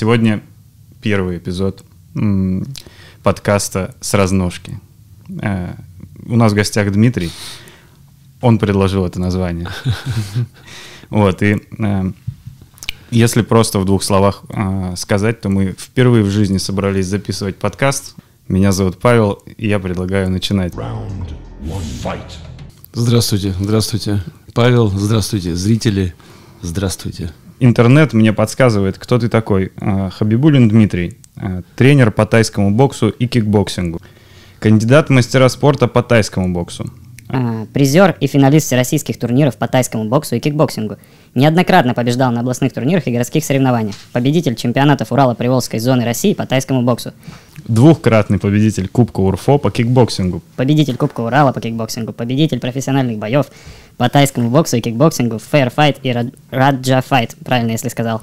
Сегодня первый эпизод подкаста с разножки. Э, у нас в гостях Дмитрий. Он предложил это название. Вот, и э, если просто в двух словах э, сказать, то мы впервые в жизни собрались записывать подкаст. Меня зовут Павел, и я предлагаю начинать. Здравствуйте, здравствуйте. Павел, здравствуйте. Зрители, здравствуйте. Интернет мне подсказывает, кто ты такой. Э, Хабибулин Дмитрий, э, тренер по тайскому боксу и кикбоксингу. Кандидат в мастера спорта по тайскому боксу. А, призер и финалист всероссийских турниров по тайскому боксу и кикбоксингу. Неоднократно побеждал на областных турнирах и городских соревнованиях. Победитель чемпионатов Урала-Приволжской зоны России по тайскому боксу. Двухкратный победитель Кубка УРФО по кикбоксингу. Победитель Кубка Урала по кикбоксингу. Победитель профессиональных боев по тайскому боксу и кикбоксингу Fair Fight и Рад- Раджа Fight. Правильно, если сказал.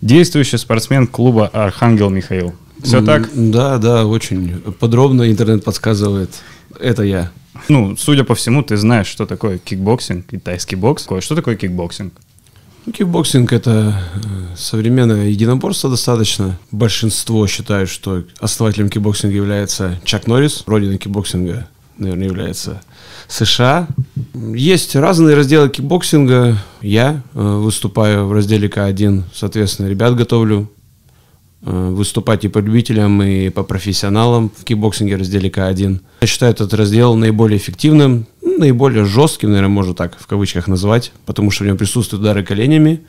Действующий спортсмен клуба Архангел Михаил. Все так? Да, да, очень подробно интернет подсказывает. Это я. Ну, судя по всему, ты знаешь, что такое кикбоксинг и тайский бокс. Что такое кикбоксинг? Ну, Кикбоксинг – это э, современное единоборство достаточно. Большинство считают, что основателем кикбоксинга является Чак Норрис. Родина кикбоксинга, наверное, является США. Есть разные разделы кикбоксинга. Я э, выступаю в разделе К1, соответственно, ребят готовлю выступать и по любителям, и по профессионалам в кикбоксинге разделе К1. Я считаю этот раздел наиболее эффективным, ну, наиболее жестким, наверное, можно так в кавычках назвать, потому что в нем присутствуют удары коленями,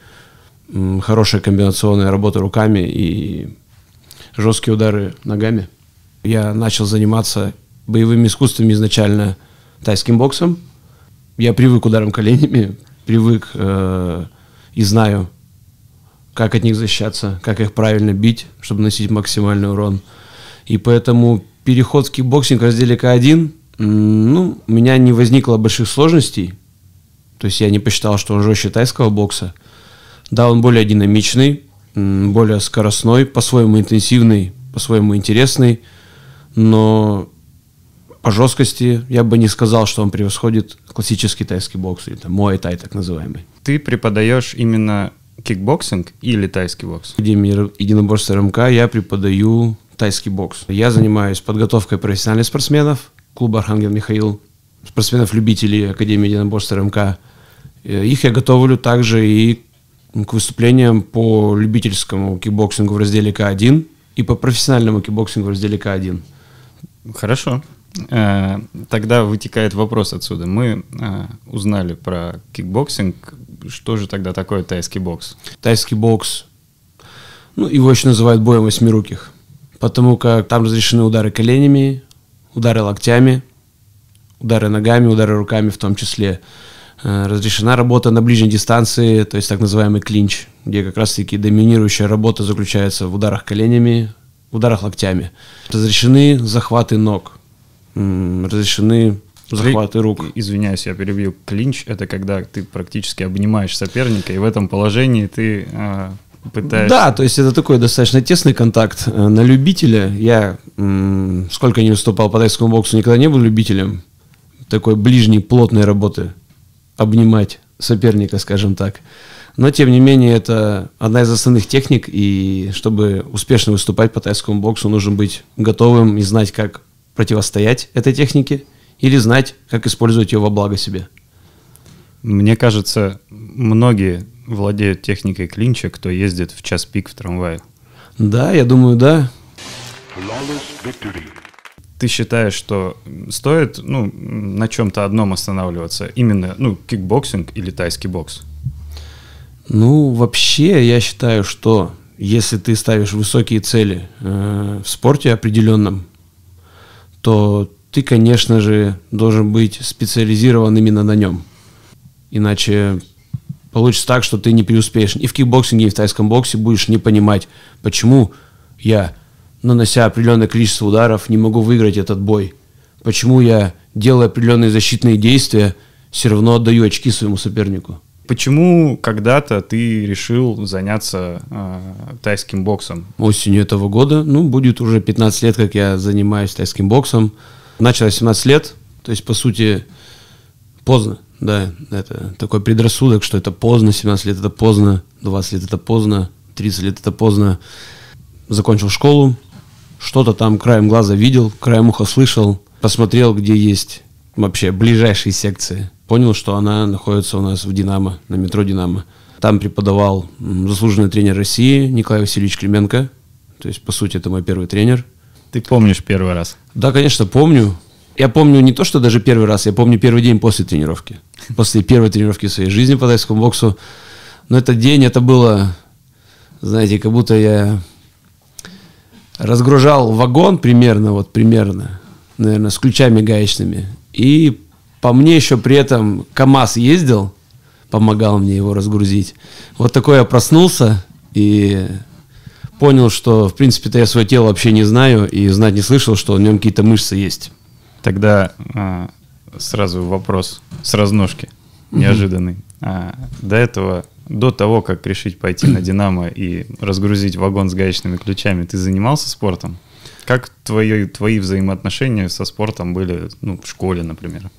хорошая комбинационная работа руками и жесткие удары ногами. Я начал заниматься боевыми искусствами изначально тайским боксом. Я привык к ударам коленями, привык э, и знаю, как от них защищаться, как их правильно бить, чтобы наносить максимальный урон. И поэтому переход в кикбоксинг в разделе К1, м, ну, у меня не возникло больших сложностей. То есть я не посчитал, что он жестче тайского бокса. Да, он более динамичный, более скоростной, по-своему интенсивный, по-своему интересный, но по жесткости я бы не сказал, что он превосходит классический тайский бокс, или там муай-тай так называемый. Ты преподаешь именно кикбоксинг или тайский бокс? В Академии единоборств РМК я преподаю тайский бокс. Я занимаюсь подготовкой профессиональных спортсменов клуба Архангел Михаил, спортсменов-любителей Академии единоборств РМК. Э, Их я готовлю также и к выступлениям по любительскому кикбоксингу в разделе К1 и по профессиональному кикбоксингу в разделе К1. Хорошо. Э, Тогда вытекает вопрос отсюда. Мы э, узнали про кикбоксинг. Что же тогда такое тайский бокс? тайский бокс, ну, его еще называют боем восьмируких, потому как там разрешены удары коленями, удары локтями, удары ногами, удары руками в том числе. Э, Разрешена работа на ближней дистанции, то есть так называемый клинч, где как раз-таки доминирующая работа заключается в ударах коленями, ударах локтями. Разрешены захваты ног, разрешены захваты рук. Извиняюсь, я перебью. Клинч — это когда ты практически обнимаешь соперника, и в этом положении ты э, пытаешься... Да, то есть это такой достаточно тесный контакт. Э, На любителя я, м, сколько не выступал по тайскому боксу, никогда не был любителем такой ближней, плотной работы. Обнимать соперника, скажем так. Но, тем не менее, это одна из основных техник, и чтобы успешно выступать по тайскому боксу, нужно быть готовым и знать, как противостоять этой технике, или знать, как использовать ее во благо себе. Мне кажется, многие владеют техникой клинча, кто ездит в час пик в трамвае. Да, я думаю, да. Ты считаешь, что стоит ну, на чем-то одном останавливаться? Именно ну, кикбоксинг или тайский бокс? Ну, вообще, я считаю, что если ты ставишь высокие цели э, в спорте определенном, то ты, конечно же, должен быть специализирован именно на нем. Иначе получится так, что ты не преуспеешь. И в кикбоксинге, и в тайском боксе будешь не понимать, почему я, нанося определенное количество ударов, не могу выиграть этот бой. Почему я, делая определенные защитные действия, все равно отдаю очки своему сопернику. Почему когда-то ты решил заняться э, тайским боксом? осенью этого года. Ну, будет уже 15 лет, как я занимаюсь тайским боксом. Начал я 17 лет, то есть, по сути, поздно. Да, это такой предрассудок, что это поздно, 17 лет это поздно, 20 лет это поздно. 30 лет это поздно. Закончил школу, что-то там краем глаза видел, краем уха слышал, посмотрел, где есть вообще ближайшие секции. Понял, что она находится у нас в «Динамо», на метро «Динамо». Там преподавал заслуженный тренер России Николай Васильевич Клименко. То есть, по сути, это мой первый тренер. Ты помнишь первый раз? Да, конечно, помню. Я помню не то, что даже первый раз, я помню первый день после тренировки. После первой тренировки своей жизни по тайскому боксу. Но этот день, это было, знаете, как будто я разгружал вагон примерно, вот примерно, наверное, с ключами гаечными. И по мне еще при этом КАМАЗ ездил, помогал мне его разгрузить. Вот такой я проснулся и понял, что, в принципе-то, я свое тело вообще не знаю и знать не слышал, что в нем какие-то мышцы есть. Тогда а, сразу вопрос с разножки, неожиданный. А, до этого, до того, как решить пойти на «Динамо» и разгрузить вагон с гаечными ключами, ты занимался спортом? Как твои, твои взаимоотношения со спортом были ну, в школе, например?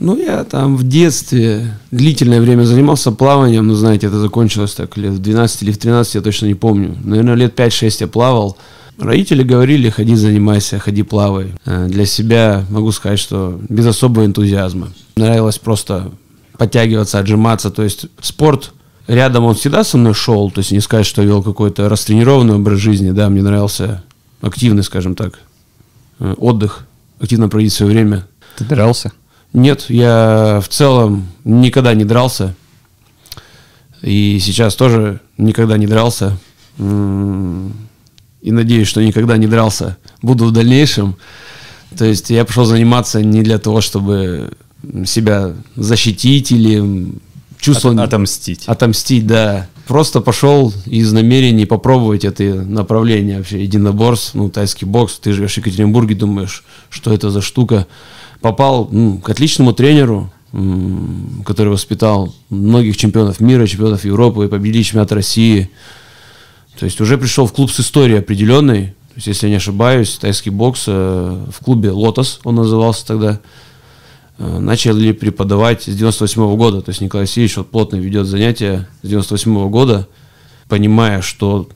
Ну, я там в детстве длительное время занимался плаванием, но, знаете, это закончилось так лет в 12 или в 13, я точно не помню. Наверное, лет 5-6 я плавал. Родители говорили, ходи занимайся, ходи плавай. Э, для себя могу сказать, что без особого энтузиазма. Нравилось просто подтягиваться, отжиматься. То есть спорт рядом он всегда со мной шел. То есть не сказать, что вел какой-то растренированный образ жизни. Да, мне нравился активный, скажем так, э, отдых, активно проводить свое время. Ты дрался? Нет, я в целом никогда не дрался. И сейчас тоже никогда не дрался. И надеюсь, что никогда не дрался. Буду в дальнейшем. То есть я пошел заниматься не для того, чтобы себя защитить или чувствовать... Отомстить. Отомстить, да. Просто пошел из намерений попробовать это направление вообще, единоборств, ну, тайский бокс. Ты живешь в Екатеринбурге, думаешь, что это за штука попал ну, к отличному тренеру, который воспитал многих чемпионов мира, чемпионов Европы, и победил чемпионат России. То есть уже пришел в клуб с историей определенной. То есть, если я не ошибаюсь, тайский бокс э, в клубе «Лотос» он назывался тогда. Э, начали преподавать с 98 -го года. То есть Николай Васильевич вот плотно ведет занятия с 98 -го года, понимая, что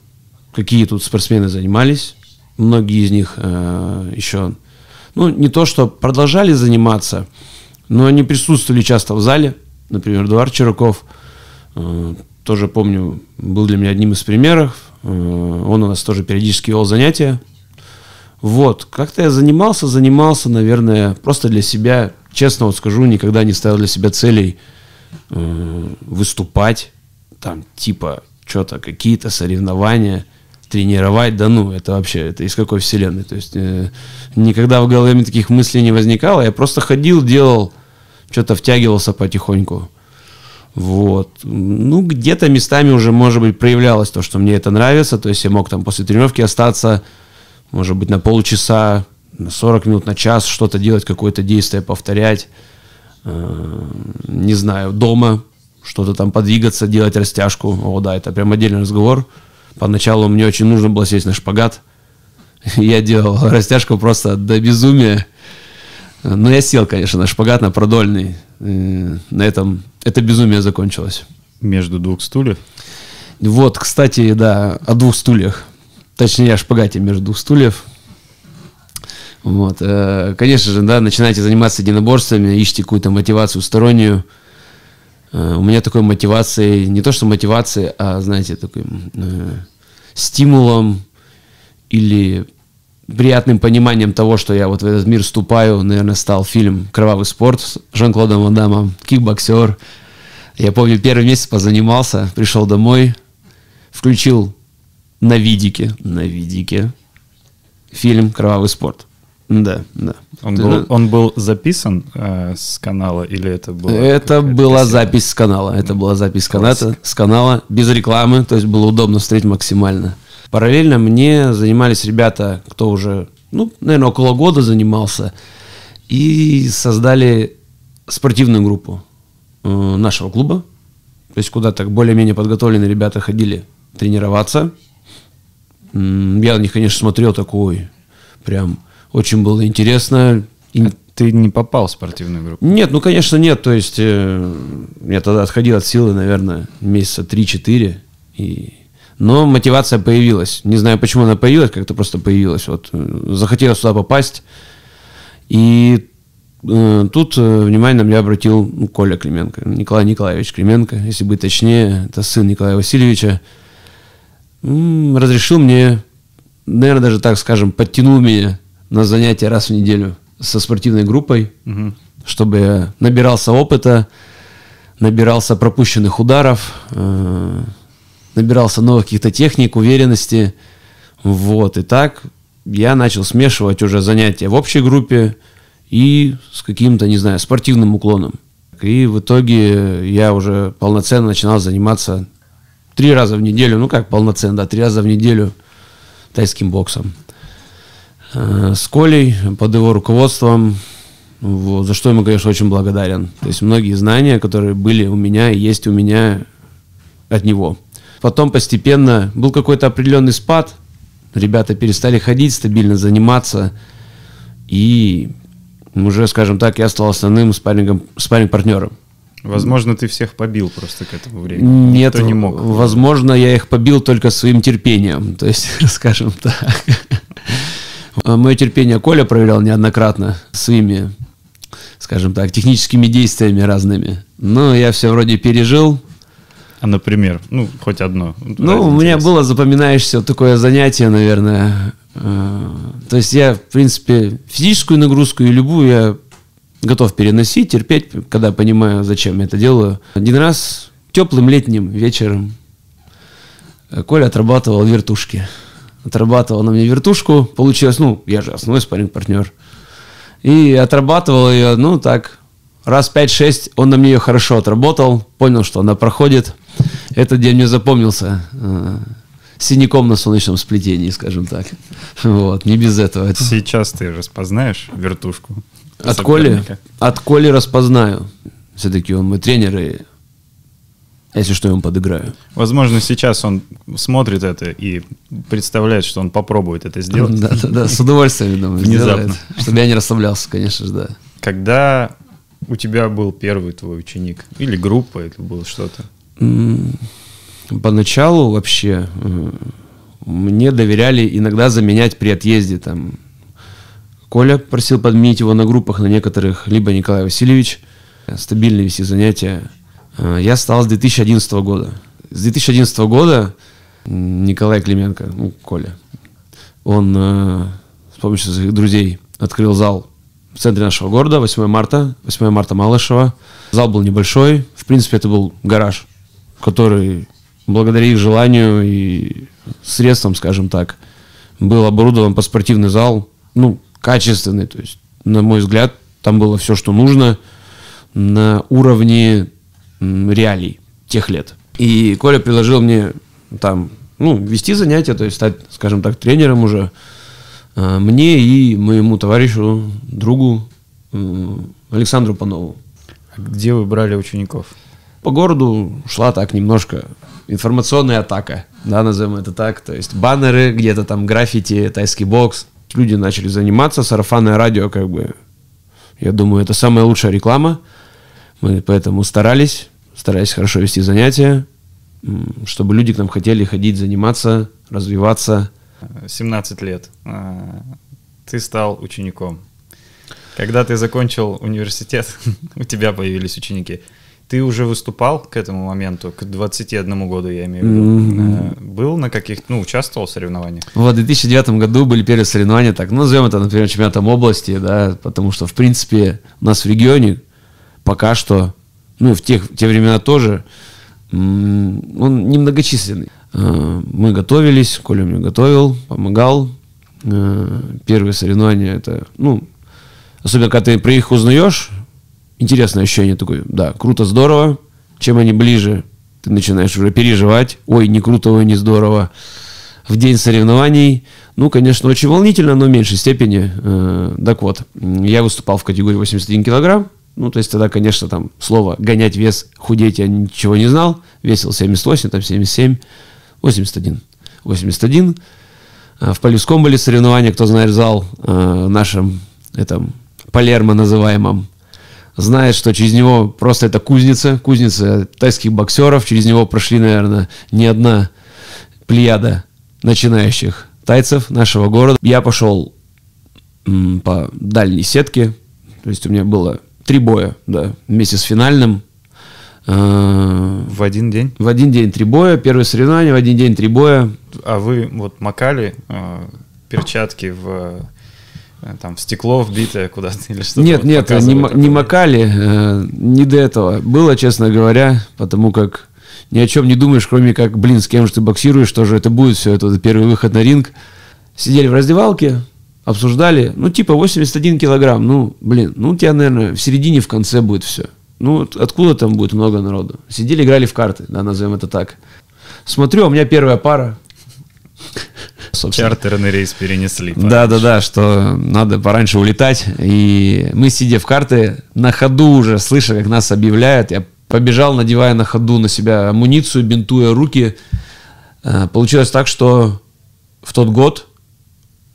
какие тут спортсмены занимались. Многие из них э, еще ну, не то, что продолжали заниматься, но они присутствовали часто в зале. Например, Эдуард Чираков, э, тоже помню, был для меня одним из примеров. Э, он у нас тоже периодически вел занятия. Вот, как-то я занимался, занимался, наверное, просто для себя, честно вот скажу, никогда не ставил для себя целей э, выступать, там, типа, что-то, какие-то соревнования – тренировать, да ну, это вообще, это из какой вселенной, то есть э, никогда в голове мне таких мыслей не возникало, я просто ходил, делал, что-то втягивался потихоньку, вот, ну, где-то местами уже, может быть, проявлялось то, что мне это нравится, то есть я мог там после тренировки остаться, может быть, на полчаса, на 40 минут, на час что-то делать, какое-то действие повторять, э, не знаю, дома, что-то там подвигаться, делать растяжку, о, да, это прям отдельный разговор, Поначалу мне очень нужно было сесть на шпагат. Я делал растяжку просто до безумия. Но я сел, конечно, на шпагат, на продольный. На этом это безумие закончилось. Между двух стульев? Вот, кстати, да, о двух стульях. Точнее, о шпагате между двух стульев. Вот. Э, конечно же, да, начинаете заниматься единоборствами, ищите какую-то мотивацию стороннюю. Э, у меня такой мотивации, не то что мотивации, а, знаете, такой э, стимулом или приятным пониманием того, что я вот в этот мир вступаю, наверное, стал фильм «Кровавый спорт» с Жан-Клодом Ван Дамом, кикбоксер. Я помню, первый месяц позанимался, пришел домой, включил на видике, на видике фильм «Кровавый спорт». Да, да. Он, был, он был записан э, с канала или это было? Это была кассета? запись с канала. Это была запись с канала, с канала без рекламы, то есть было удобно встретить максимально. Параллельно мне занимались ребята, кто уже, ну, наверное, около года занимался, и создали спортивную группу э, нашего клуба. То есть куда так более-менее подготовленные ребята ходили тренироваться. Я на них, конечно, смотрел такой прям очень было интересно. А ты не попал в спортивную группу? Нет, ну, конечно, нет. То есть э, я тогда отходил от силы, наверное, месяца 3-4. И Но мотивация появилась. Не знаю, почему она появилась, как-то просто появилась. Вот э, захотелось туда попасть. И э, тут э, внимание на меня обратил ну, Коля Клименко, Николай Николаевич Клименко, если быть точнее, это сын Николая Васильевича. М, Разрешил мне, наверное, даже так скажем, подтянул меня на занятия раз в неделю со спортивной группой, чтобы я набирался опыта, набирался пропущенных ударов, э, набирался новых каких-то техник, уверенности. Вот, и так я начал смешивать уже занятия в общей группе и с каким-то, не знаю, спортивным уклоном. И в итоге я уже полноценно начинал заниматься три раза в неделю, ну как полноценно, да, три раза в неделю тайским боксом. Э, С Колей, под его руководством, вот, за что ему, конечно, очень благодарен. То есть многие знания, которые были у меня и есть у меня от него. Потом постепенно был какой-то определенный спад. Ребята перестали ходить, стабильно заниматься. И уже, скажем так, я стал основным спаррингом, спарринг-партнером. Возможно, ты всех побил просто к этому времени. Нет, Никто не мог. возможно, я их побил только своим терпением. То есть, скажем так. Мое терпение Коля проверял неоднократно своими, скажем так, техническими действиями разными. Но я все вроде пережил. А, например, ну, хоть одно. Ну, у меня было запоминающееся такое занятие, наверное. Э, То есть я, в принципе, физическую нагрузку и любую я готов переносить, терпеть, когда понимаю, зачем я это делаю. Один раз теплым летним вечером э, Коля отрабатывал вертушки. Отрабатывал на мне вертушку. Получилось, ну, я же основной спарринг-партнер. И отрабатывал ее, ну, так, раз 5-6 он на мне ее хорошо отработал. Понял, что она проходит. Этот день мне запомнился э, синяком на солнечном сплетении, скажем так. Вот, не без этого. Сейчас ты распознаешь вертушку. От Коли, соперника? от Коли распознаю. Все-таки он мой тренер, и если что, я ему подыграю. Возможно, сейчас он смотрит это и представляет, что он попробует это сделать. Да, да, да, с удовольствием, думаю, Внезапно. сделает, чтобы я не расслаблялся, конечно же, да. Когда у тебя был первый твой ученик? Или группа, или было что-то? Поначалу вообще мне доверяли иногда заменять при отъезде. Там. Коля просил подменить его на группах на некоторых, либо Николай Васильевич. Стабильно вести занятия. А, Я стал с 2011 года. С 2011 года Николай Клименко, ну, Коля, он э, с помощью своих друзей открыл зал в центре нашего города, 8 марта, 8 марта Малышева. Зал был небольшой, в принципе, это был гараж, который, благодаря их желанию и средствам, скажем так, был оборудован под спортивный зал, ну, качественный, то есть, на мой взгляд, там было все, что нужно на уровне реалий тех лет. И Коля предложил мне там, ну, вести занятия, то есть стать, скажем так, тренером уже а, мне и моему товарищу, другу Александру Панову. А Где вы брали учеников? По городу шла так немножко информационная атака, да, назовем это так. То есть баннеры, где-то там граффити, тайский бокс. Люди начали заниматься, сарафанное радио, как бы, я думаю, это самая лучшая реклама. Мы поэтому старались, старались хорошо вести занятия, чтобы люди к нам хотели ходить, заниматься, развиваться. 17 лет. А, Ты стал учеником. Когда ты закончил университет, у тебя появились ученики. Ты уже выступал к этому моменту, к 21 году, я имею в виду. Э, Был на каких-то, ну, участвовал в соревнованиях? В 2009 году были первые соревнования, так, ну, назовем это, например, чемпионатом области, да, потому что, в принципе, у нас в регионе пока что, ну, в тех, в те времена тоже, он немногочисленный. Э, Мы готовились, Коля мне готовил, помогал. Э, Первые соревнования это, ну, особенно когда ты про их узнаешь, интересное ощущение такое, да, круто, здорово. Чем они ближе, ты начинаешь уже переживать. Ой, не круто, ой, не здорово. В день соревнований, ну, конечно, очень волнительно, но в меньшей степени. Э, Так вот, я выступал в категории 81 килограмм. Ну, то есть тогда, конечно, там слово гонять вес, худеть я ничего не знал. Весил 78, там 77, 81. 81. А В Полевском были соревнования, кто знает зал э, нашем этом Палермо называемом, знает, что через него просто это кузница, кузница тайских боксеров, через него прошли, наверное, не одна плеяда начинающих тайцев нашего города. Я пошел по дальней сетке, то есть у меня было три боя, да, вместе с финальным. Э, В один день? В один день три боя, первое соревнование, в один день три боя. А вы вот макали э, перчатки в э, там в стекло вбитое куда-то или что-то? Нет, вот нет, не, не макали, э, не до этого. Было, честно говоря, потому как ни о чем не думаешь, кроме как, блин, с кем же ты боксируешь, что же это будет, все это, первый выход на ринг. Сидели в раздевалке, обсуждали, ну, типа 81 килограмм, ну, блин, ну, у тебя, наверное, в середине, в конце будет все. Ну, откуда там будет много народу? Сидели, играли в карты, да, назовем это так. Смотрю, а у меня первая пара. Собственно. Чартерный рейс перенесли. Да, да, да, что надо пораньше улетать. И мы, сидя в карты, на ходу уже, слыша, как нас объявляют, я побежал, надевая на ходу на себя амуницию, бинтуя руки. Э, Получилось так, что в тот год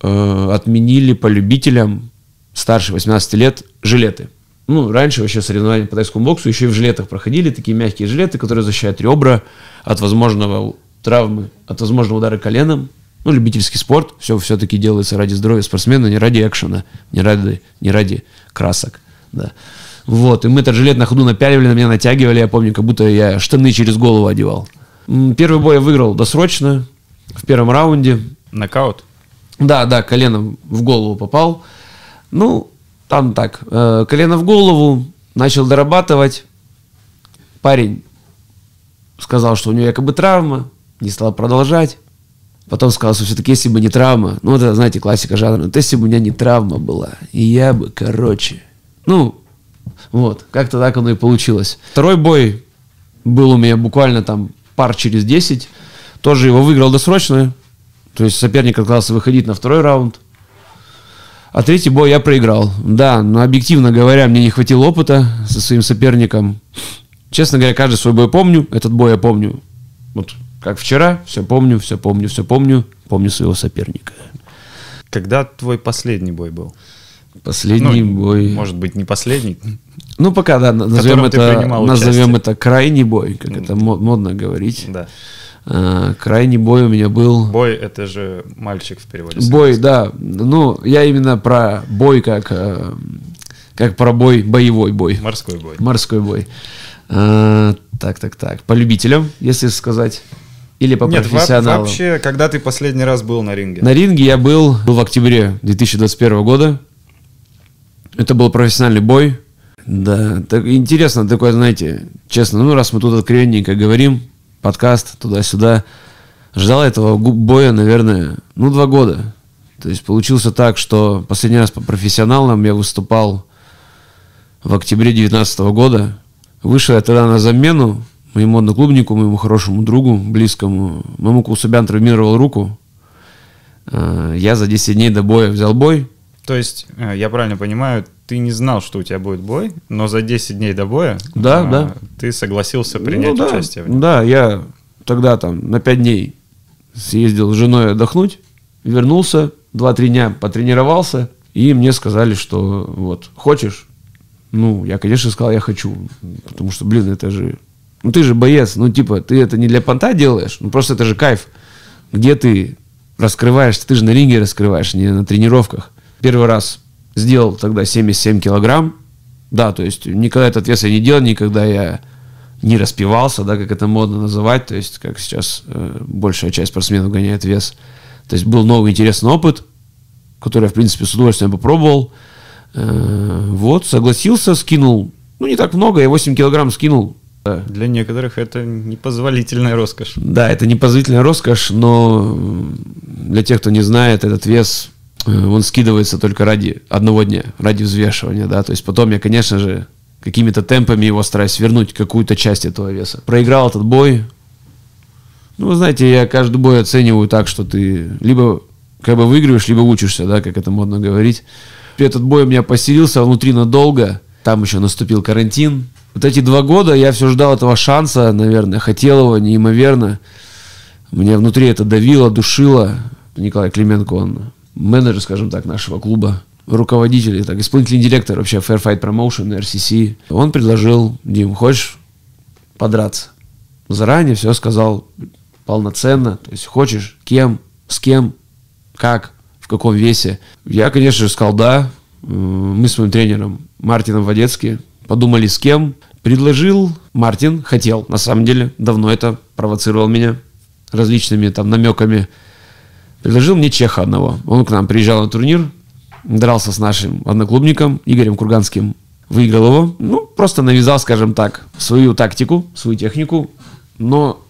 э, отменили по любителям старше 18 лет жилеты. Ну, раньше вообще соревнования по тайскому боксу еще и в жилетах проходили, такие мягкие жилеты, которые защищают ребра от возможного травмы, от возможного удара коленом. Ну, любительский спорт, все все-таки делается ради здоровья спортсмена, не ради экшена, не ради, не ради красок, да. Вот, и мы этот жилет на ходу напяливали, на меня натягивали, я помню, как будто я штаны через голову одевал. Первый бой я выиграл досрочно, в первом раунде. Нокаут? Да, да, коленом в голову попал. Ну, там так, э, колено в голову, начал дорабатывать. Парень сказал, что у него якобы травма, не стал продолжать. Потом сказал, что все-таки если бы не травма, ну, это, знаете, классика жанра, вот если бы у меня не травма была, и я бы, короче, ну, вот, как-то так оно и получилось. Второй бой был у меня буквально там пар через 10, тоже его выиграл досрочно, то есть соперник отказался выходить на второй раунд. А третий бой я проиграл. Да, но объективно говоря, мне не хватило опыта со своим соперником. Честно говоря, каждый свой бой помню. Этот бой я помню. Вот как вчера. Все помню, все помню, все помню. Помню своего соперника. Когда твой последний бой был? Последний Ну, бой. Может быть, не последний? Ну, пока, да, назовем это, назовем участие. это крайний бой, как это мо- модно говорить. Да. А, крайний бой у меня был. Бой — это же мальчик в переводе. Бой, да. Ну, я именно про бой как, э, как про бой, боевой бой. Морской бой. Морской бой. А, так, так, так. По любителям, если сказать. Или по Нет, профессионалам. вообще, когда ты последний раз был на ринге? На ринге я был, был в октябре 2021 года. Это был профессиональный бой. Да, так интересно такое, знаете, честно, ну раз мы тут откровенненько говорим, подкаст туда-сюда, ждал этого боя, наверное, ну два года. То есть получился так, что последний раз по профессионалам я выступал в октябре 2019 года. Вышел я тогда на замену моему одноклубнику, моему хорошему другу, близкому. Моему Кусубян травмировал руку. Э, Я за 10 дней до боя взял бой. То есть, э, я правильно понимаю, ты не знал, что у тебя будет бой, но за 10 дней до боя Да, а, да. ты согласился принять Ну да, участие в нем. Да, я тогда там на 5 дней съездил с женой отдохнуть, вернулся, 2-3 дня потренировался, и мне сказали, что вот, хочешь? Ну, я, конечно, сказал, я хочу, потому что, блин, это же, ну ты же боец, ну типа, ты это не для понта делаешь, ну просто это же кайф, где ты раскрываешься, ты же на ринге раскрываешь, не на тренировках. Первый раз сделал тогда 77 килограмм, да, то есть никогда этот вес я не делал, никогда я не распивался, да, как это модно называть, то есть как сейчас э, большая часть спортсменов гоняет вес. То есть был новый интересный опыт, который я, в принципе, с удовольствием попробовал. Э, вот, согласился, скинул, ну, не так много, я 8 килограмм скинул. Да. Для некоторых это непозволительная роскошь. Да, это непозволительная роскошь, но для тех, кто не знает, этот вес, э, он скидывается только ради одного дня, ради взвешивания, да, то есть потом я, конечно же, какими-то темпами его стараюсь вернуть, какую-то часть этого веса. Проиграл этот бой, ну, вы знаете, я каждый бой оцениваю так, что ты либо как бы выигрываешь, либо учишься, да, как это модно говорить. Этот бой у меня поселился внутри надолго, там еще наступил карантин. Вот эти два года я все ждал этого шанса, наверное, хотел его неимоверно. Меня внутри это давило, душило. Николай Клименко, он менеджер, скажем так, нашего клуба, руководитель, так, исполнительный директор вообще Fair Fight Promotion, RCC. Он предложил, Дим, хочешь подраться? Заранее все сказал, полноценно. То есть хочешь, кем, с кем, как, в каком весе. Я, конечно же, сказал да. Мы с моим тренером Мартином Водецки подумали с кем. Предложил Мартин, хотел, на самом деле, давно это провоцировал меня различными там намеками. Предложил мне чеха одного. Он к нам приезжал на турнир, дрался с нашим одноклубником Игорем Курганским, выиграл его. Ну, просто навязал, скажем так, свою тактику, свою технику. Но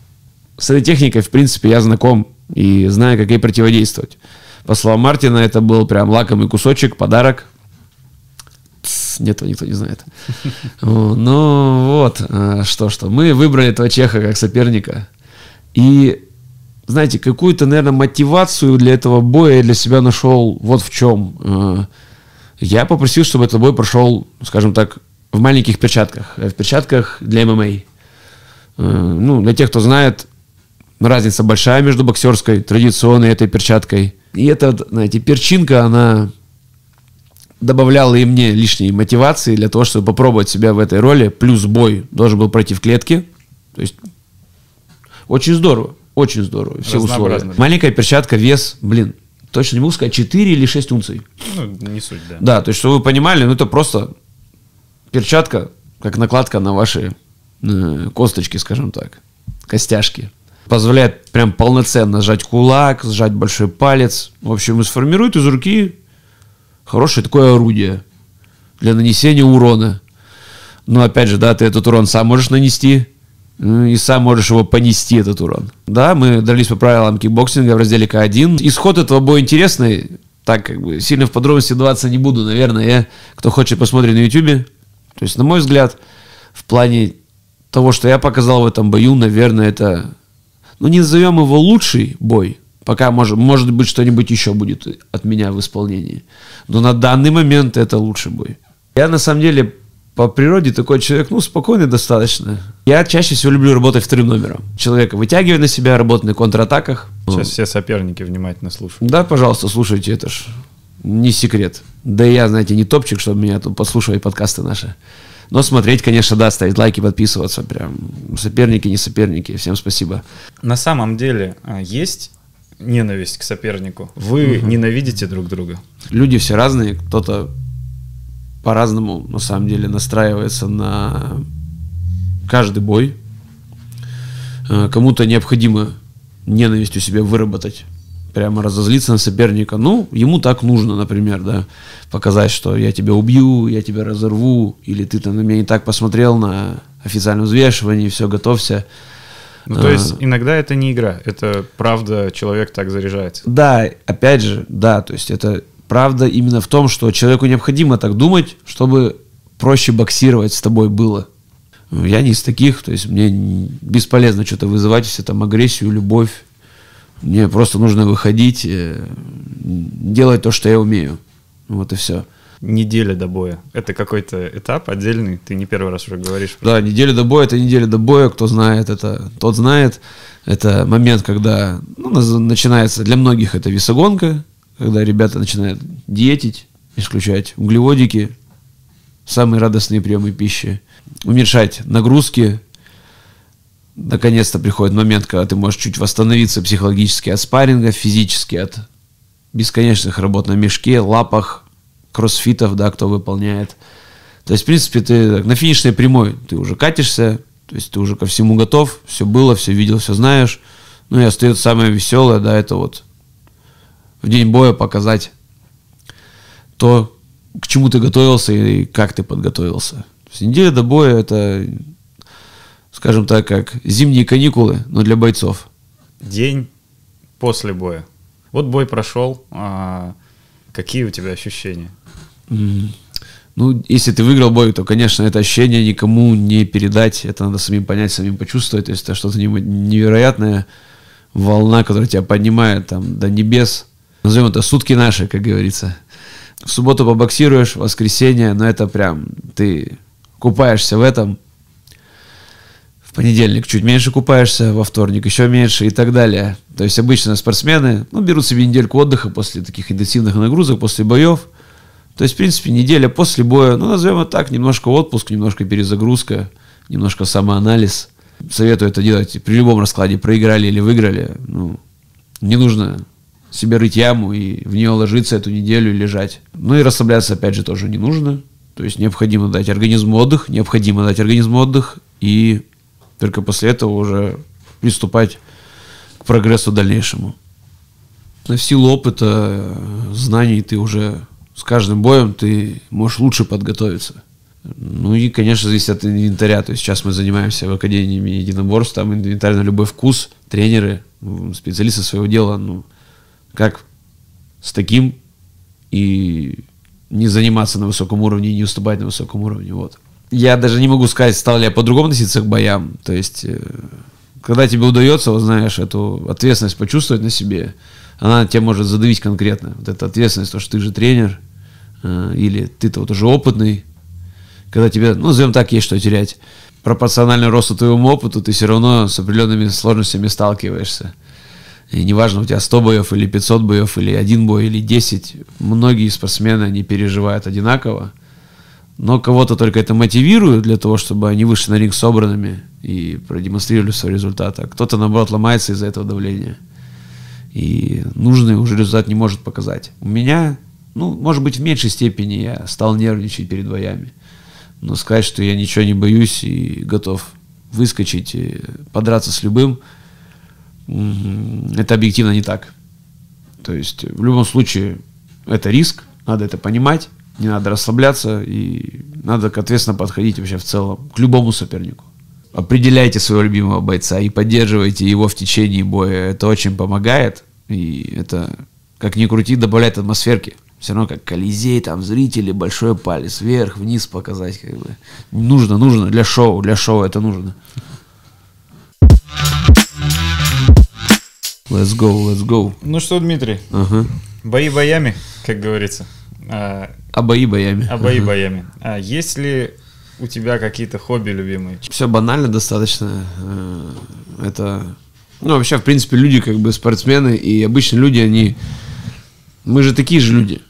с этой техникой, в принципе, я знаком и знаю, как ей противодействовать. По словам Мартина, это был прям лакомый кусочек, подарок. Нет, никто не знает. Ну вот, а, что-что. Мы выбрали этого чеха как соперника. И, знаете, какую-то, наверное, мотивацию для этого боя я для себя нашел вот в чем. А, я попросил, чтобы этот бой прошел, скажем так, в маленьких перчатках. В перчатках для ММА. А, ну, для тех, кто знает, разница большая между боксерской, традиционной этой перчаткой. И эта, знаете, перчинка, она добавляла и мне лишней мотивации для того, чтобы попробовать себя в этой роли. Плюс бой должен был пройти в клетке. То есть очень здорово. Очень здорово. Все условия. Маленькая перчатка, вес, блин, точно не могу сказать, 4 или 6 унций. Ну, не суть, да. Да, то есть, чтобы вы понимали, ну это просто перчатка, как накладка на ваши э, косточки, скажем так, костяшки позволяет прям полноценно сжать кулак, сжать большой палец. В общем, и сформирует из руки хорошее такое орудие для нанесения урона. Но опять же, да, ты этот урон сам можешь нанести, и сам можешь его понести, этот урон. Да, мы дрались по правилам кикбоксинга в разделе К1. Исход этого боя интересный. Так, как бы, сильно в подробности вдаваться не буду, наверное. Я, кто хочет, посмотреть на YouTube. То есть, на мой взгляд, в плане того, что я показал в этом бою, наверное, это ну, не назовем его лучший бой, пока может, может быть что-нибудь еще будет от меня в исполнении. Но на данный момент это лучший бой. Я на самом деле по природе такой человек, ну, спокойный достаточно. Я чаще всего люблю работать вторым номером. Человека вытягивать на себя, работать на контратаках. Сейчас все соперники внимательно слушают. Да, пожалуйста, слушайте, это ж не секрет. Да и я, знаете, не топчик, чтобы меня тут послушивать подкасты наши. Но смотреть, конечно, да, ставить лайки, подписываться. Прям соперники, не соперники. Всем спасибо. На самом деле а, есть ненависть к сопернику. Вы угу. ненавидите друг друга. Люди все разные. Кто-то по-разному, на самом деле, настраивается на каждый бой. А, кому-то необходимо ненависть у себя выработать прямо разозлиться на соперника. Ну, ему так нужно, например, да, показать, что я тебя убью, я тебя разорву, или ты там на меня не так посмотрел на официальном взвешивании, все, готовься. Ну, то есть а, иногда это не игра, это правда, человек так заряжается. Да, опять же, да, то есть это правда именно в том, что человеку необходимо так думать, чтобы проще боксировать с тобой было. Я не из таких, то есть мне бесполезно что-то вызывать, все там агрессию, любовь. Мне просто нужно выходить, э, делать то, что я умею. Вот и все. Неделя до боя. Это какой-то этап отдельный, ты не первый раз уже говоришь. Да, неделя до боя, это неделя до боя, кто знает, это тот знает. Это момент, когда ну, начинается, для многих это весогонка, когда ребята начинают диетить, исключать углеводики, самые радостные приемы пищи, уменьшать нагрузки, наконец-то приходит момент, когда ты можешь чуть восстановиться психологически от спарринга, физически от бесконечных работ на мешке, лапах, кроссфитов, да, кто выполняет. То есть, в принципе, ты на финишной прямой, ты уже катишься, то есть ты уже ко всему готов, все было, все видел, все знаешь. Ну и остается самое веселое, да, это вот в день боя показать то, к чему ты готовился и как ты подготовился. То есть неделя до боя это скажем так, как зимние каникулы, но для бойцов. День после боя. Вот бой прошел, а какие у тебя ощущения? Mm. Ну, если ты выиграл бой, то, конечно, это ощущение никому не передать, это надо самим понять, самим почувствовать, то есть это что-то невероятное, волна, которая тебя поднимает там до небес. Назовем это сутки наши, как говорится. В субботу побоксируешь, в воскресенье, но это прям, ты купаешься в этом, понедельник чуть меньше купаешься, во вторник еще меньше и так далее. То есть обычно спортсмены ну, берут себе недельку отдыха после таких интенсивных нагрузок, после боев. То есть, в принципе, неделя после боя, ну, назовем это так, немножко отпуск, немножко перезагрузка, немножко самоанализ. Советую это делать при любом раскладе, проиграли или выиграли. Ну, не нужно себе рыть яму и в нее ложиться эту неделю и лежать. Ну и расслабляться, опять же, тоже не нужно. То есть необходимо дать организму отдых, необходимо дать организму отдых, и только после этого уже приступать к прогрессу дальнейшему. На силу опыта, знаний ты уже с каждым боем ты можешь лучше подготовиться. Ну и, конечно, зависит от инвентаря. То есть сейчас мы занимаемся в Академии единоборств, там инвентарь на любой вкус, тренеры, специалисты своего дела, ну, как с таким и не заниматься на высоком уровне не уступать на высоком уровне. Вот. Я даже не могу сказать, стал ли я по-другому относиться к боям. То есть, э, когда тебе удается, вот знаешь, эту ответственность почувствовать на себе, она тебя может задавить конкретно. Вот эта ответственность, то, что ты же тренер, э, или ты-то вот уже опытный, когда тебе, ну, назовем так, есть что терять. Пропорциональный росту твоему опыту, ты все равно с определенными сложностями сталкиваешься. И неважно, у тебя 100 боев или 500 боев, или один бой, или 10. Многие спортсмены, они переживают одинаково. Но кого-то только это мотивирует для того, чтобы они вышли на ринг собранными и продемонстрировали свой результат. А кто-то, наоборот, ломается из-за этого давления. И нужный уже результат не может показать. У меня, ну, может быть, в меньшей степени я стал нервничать перед боями. Но сказать, что я ничего не боюсь и готов выскочить и подраться с любым – это объективно не так. То есть в любом случае это риск, надо это понимать, не надо расслабляться и надо ответственно подходить вообще в целом к любому сопернику. Определяйте своего любимого бойца и поддерживайте его в течение боя. Это очень помогает. И это, как ни крути, добавляет атмосферки. Все равно как Колизей, там зрители, большой палец вверх, вниз показать. Как бы. Нужно, нужно для шоу, для шоу это нужно. Let's go, let's go. Ну что, Дмитрий, ага. бои боями, как говорится. А, а бои боями. А бои ага. боями. А есть ли у тебя какие-то хобби любимые? Все банально достаточно. Э, это, ну вообще, в принципе, люди как бы спортсмены и обычно люди, они, мы же такие же люди.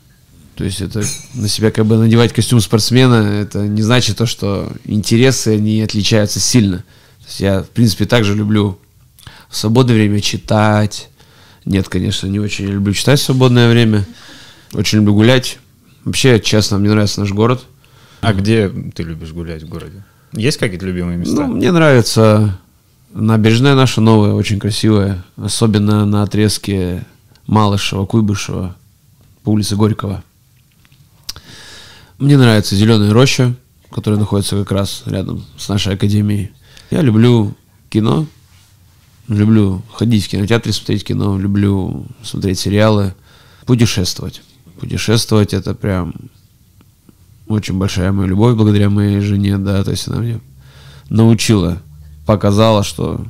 То есть это на себя как бы надевать костюм спортсмена, это не значит то, что интересы они отличаются сильно. То есть я, в принципе, также люблю в свободное время читать. Нет, конечно, не очень люблю читать в свободное время. Очень люблю гулять. Вообще, честно, мне нравится наш город. А где ты любишь гулять в городе? Есть какие-то любимые места? Ну, мне нравится набережная наша новая, очень красивая. Особенно на отрезке Малышева, Куйбышева по улице Горького. Мне нравится Зеленая роща, которая находится как раз рядом с нашей академией. Я люблю кино, Люблю ходить в кинотеатре, смотреть кино, люблю смотреть сериалы, путешествовать. Путешествовать это прям очень большая моя любовь благодаря моей жене, да, то есть она мне научила, показала, что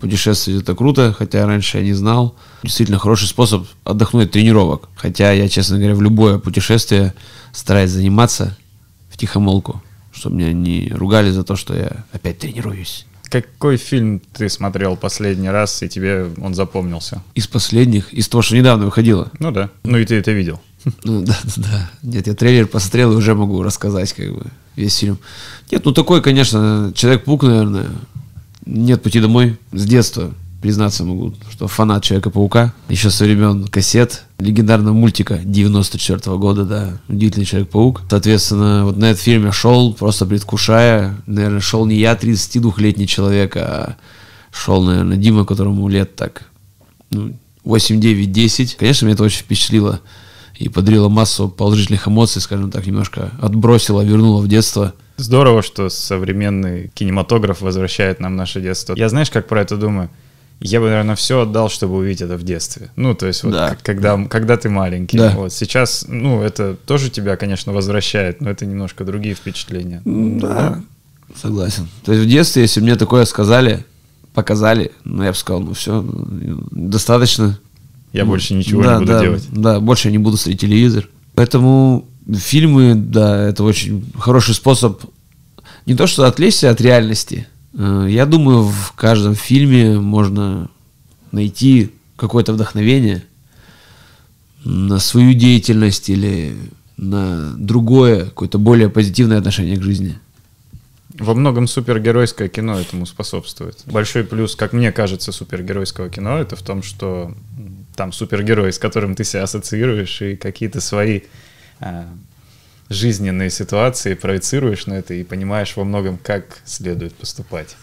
путешествовать это круто, хотя раньше я не знал. Действительно хороший способ отдохнуть от тренировок. Хотя я, честно говоря, в любое путешествие стараюсь заниматься в тихомолку, чтобы меня не ругали за то, что я опять тренируюсь. Какой фильм ты смотрел последний раз, и тебе он запомнился? Из последних? Из того, что недавно выходило? Ну да. Ну и ты это видел. Ну да, да, да. Нет, я трейлер посмотрел и уже могу рассказать как бы весь фильм. Нет, ну такой, конечно, Человек-паук, наверное. Нет пути домой с детства признаться могу, что фанат Человека-паука. Еще со времен кассет легендарного мультика 94 -го года, да, удивительный Человек-паук. Соответственно, вот на этот фильм я шел, просто предвкушая. Наверное, шел не я, 32-летний человек, а шел, наверное, Дима, которому лет так, ну, 8, 9, 10. Конечно, меня это очень впечатлило и подарило массу положительных эмоций, скажем так, немножко отбросило, вернуло в детство. Здорово, что современный кинематограф возвращает нам наше детство. Я знаешь, как про это думаю? Я бы, наверное, все отдал, чтобы увидеть это в детстве. Ну, то есть вот да. когда, когда ты маленький. Да. Вот сейчас, ну, это тоже тебя, конечно, возвращает, но это немножко другие впечатления. Да, да. согласен. То есть в детстве, если мне такое сказали, показали, ну, я бы сказал, ну, все, достаточно. Я ну, больше ничего да, не буду да, делать. Да, больше я не буду смотреть телевизор. Поэтому фильмы, да, это очень хороший способ не то что отвлечься от реальности, я думаю, в каждом фильме можно найти какое-то вдохновение на свою деятельность или на другое, какое-то более позитивное отношение к жизни. Во многом супергеройское кино этому способствует. Большой плюс, как мне кажется, супергеройского кино это в том, что там супергерой, с которым ты себя ассоциируешь, и какие-то свои а, жизненные ситуации проецируешь на это и понимаешь во многом, как следует поступать.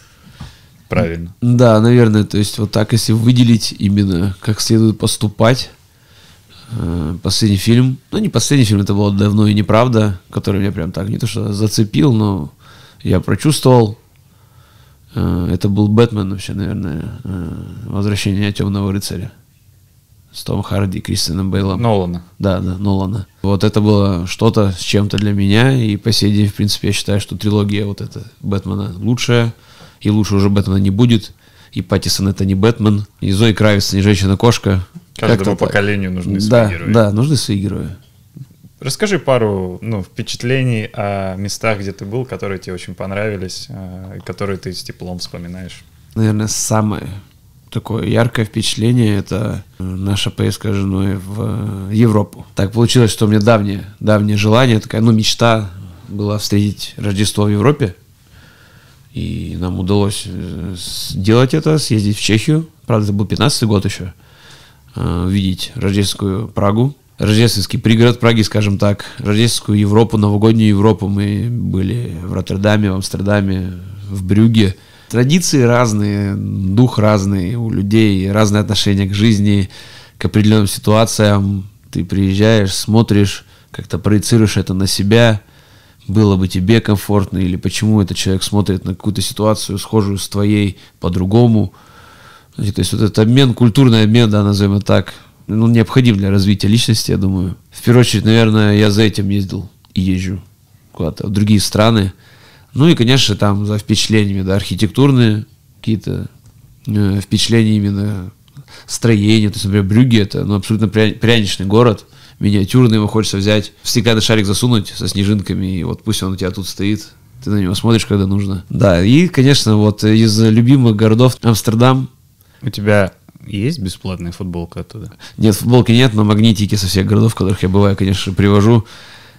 Правильно. Да, наверное, то есть вот так, если выделить именно, как следует поступать, э, последний фильм, ну не последний фильм, это было давно и неправда, который меня прям так не то что зацепил, но я прочувствовал. Э, это был Бэтмен вообще, наверное, э, возвращение темного рыцаря с Том Харди, Кристианом Бейлом. Нолана. Да, да, Нолана. Вот это было что-то с чем-то для меня, и по сей день, в принципе, я считаю, что трилогия вот эта Бэтмена лучшая, и лучше уже Бэтмена не будет, и Паттисон это не Бэтмен, и Зои Кравиц не Женщина-кошка. Каждому Как-то так. поколению нужны свои Да, герои. да, нужны свои герои. Расскажи пару ну, впечатлений о местах, где ты был, которые тебе очень понравились, э, и которые ты с теплом вспоминаешь. Наверное, самое такое яркое впечатление это э, наша поездка с женой в э, Европу. Так получилось, что у меня давнее, давнее желание, такая, ну, мечта была встретить Рождество в Европе. И нам удалось э, сделать это, съездить в Чехию. Правда, это был 15 год еще. Увидеть рождественскую Прагу. Рождественский пригород Праги, скажем так. Рождественскую Европу, новогоднюю Европу. Мы были в Роттердаме, в Амстердаме, в Брюге. Традиции разные, дух разный у людей, разное отношение к жизни, к определенным ситуациям. Ты приезжаешь, смотришь, как-то проецируешь это на себя, было бы тебе комфортно, или почему этот человек смотрит на какую-то ситуацию, схожую с твоей, по-другому. То есть вот этот обмен, культурный обмен, да, назовем это так, ну, необходим для развития личности, я думаю. В первую очередь, наверное, я за этим ездил и езжу куда-то в другие страны. Ну и, конечно, там за впечатлениями, да, архитектурные какие-то э, впечатления именно строения. То есть, например, Брюгге это ну, абсолютно пря- пряничный город, миниатюрный, его хочется взять, в стеклянный шарик засунуть со снежинками, и вот пусть он у тебя тут стоит, ты на него смотришь, когда нужно. Да, и, конечно, вот из любимых городов Амстердам, У тебя есть бесплатная футболка оттуда? Нет, футболки нет, но магнитики со всех городов, в которых я бываю, конечно, привожу.